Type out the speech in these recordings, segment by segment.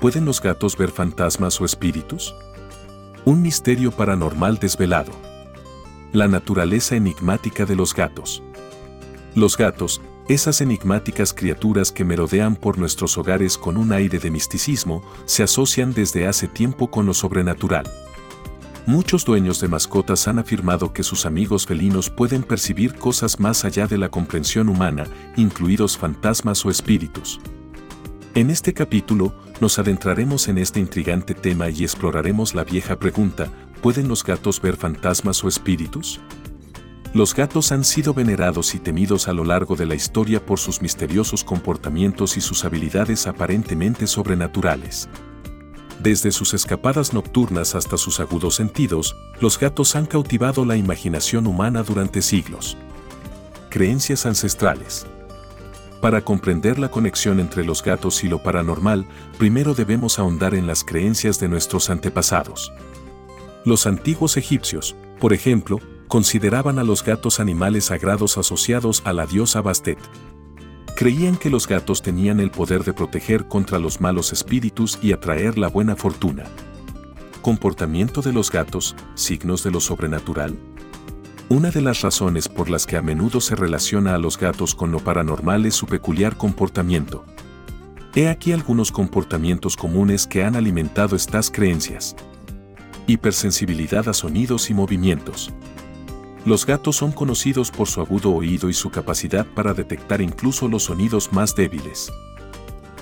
¿pueden los gatos ver fantasmas o espíritus? Un misterio paranormal desvelado. La naturaleza enigmática de los gatos. Los gatos, esas enigmáticas criaturas que merodean por nuestros hogares con un aire de misticismo, se asocian desde hace tiempo con lo sobrenatural. Muchos dueños de mascotas han afirmado que sus amigos felinos pueden percibir cosas más allá de la comprensión humana, incluidos fantasmas o espíritus. En este capítulo, nos adentraremos en este intrigante tema y exploraremos la vieja pregunta, ¿pueden los gatos ver fantasmas o espíritus? Los gatos han sido venerados y temidos a lo largo de la historia por sus misteriosos comportamientos y sus habilidades aparentemente sobrenaturales. Desde sus escapadas nocturnas hasta sus agudos sentidos, los gatos han cautivado la imaginación humana durante siglos. Creencias ancestrales. Para comprender la conexión entre los gatos y lo paranormal, primero debemos ahondar en las creencias de nuestros antepasados. Los antiguos egipcios, por ejemplo, consideraban a los gatos animales sagrados asociados a la diosa Bastet, creían que los gatos tenían el poder de proteger contra los malos espíritus y atraer la buena fortuna. Comportamiento de los gatos, signos de lo sobrenatural. Una de las razones por las que a menudo se relaciona a los gatos con lo paranormal es su peculiar comportamiento. He aquí algunos comportamientos comunes que han alimentado estas creencias. Hipersensibilidad a sonidos y movimientos. Los gatos son conocidos por su agudo oído y su capacidad para detectar incluso los sonidos más débiles.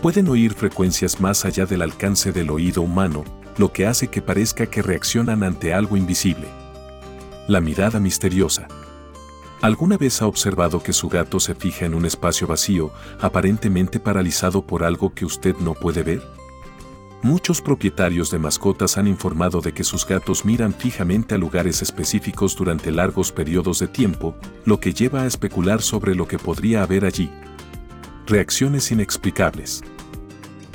Pueden oír frecuencias más allá del alcance del oído humano, lo que hace que parezca que reaccionan ante algo invisible. La mirada misteriosa. ¿Alguna vez ha observado que su gato se fija en un espacio vacío, aparentemente paralizado por algo que usted no puede ver? Muchos propietarios de mascotas han informado de que sus gatos miran fijamente a lugares específicos durante largos periodos de tiempo, lo que lleva a especular sobre lo que podría haber allí. Reacciones inexplicables.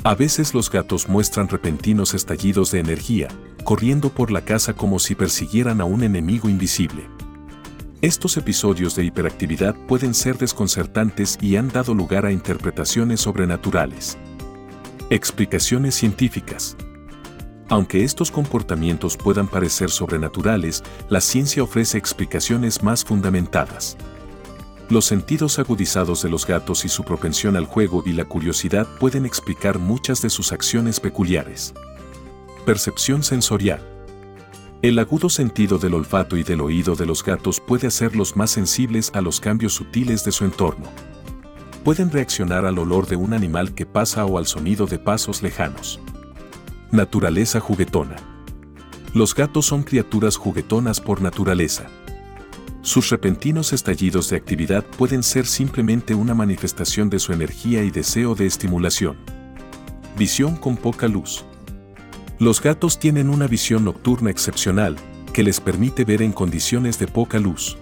A veces los gatos muestran repentinos estallidos de energía, corriendo por la casa como si persiguieran a un enemigo invisible. Estos episodios de hiperactividad pueden ser desconcertantes y han dado lugar a interpretaciones sobrenaturales. Explicaciones científicas. Aunque estos comportamientos puedan parecer sobrenaturales, la ciencia ofrece explicaciones más fundamentadas. Los sentidos agudizados de los gatos y su propensión al juego y la curiosidad pueden explicar muchas de sus acciones peculiares. Percepción sensorial. El agudo sentido del olfato y del oído de los gatos puede hacerlos más sensibles a los cambios sutiles de su entorno pueden reaccionar al olor de un animal que pasa o al sonido de pasos lejanos. Naturaleza juguetona. Los gatos son criaturas juguetonas por naturaleza. Sus repentinos estallidos de actividad pueden ser simplemente una manifestación de su energía y deseo de estimulación. Visión con poca luz. Los gatos tienen una visión nocturna excepcional, que les permite ver en condiciones de poca luz.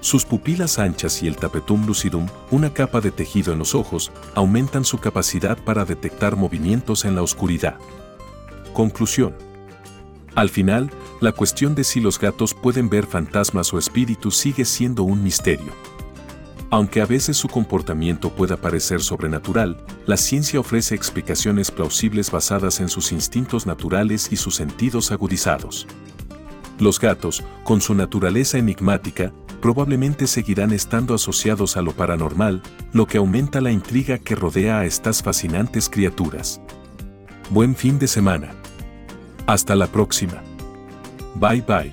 Sus pupilas anchas y el tapetum lucidum, una capa de tejido en los ojos, aumentan su capacidad para detectar movimientos en la oscuridad. Conclusión. Al final, la cuestión de si los gatos pueden ver fantasmas o espíritus sigue siendo un misterio. Aunque a veces su comportamiento pueda parecer sobrenatural, la ciencia ofrece explicaciones plausibles basadas en sus instintos naturales y sus sentidos agudizados. Los gatos, con su naturaleza enigmática, probablemente seguirán estando asociados a lo paranormal, lo que aumenta la intriga que rodea a estas fascinantes criaturas. Buen fin de semana. Hasta la próxima. Bye bye.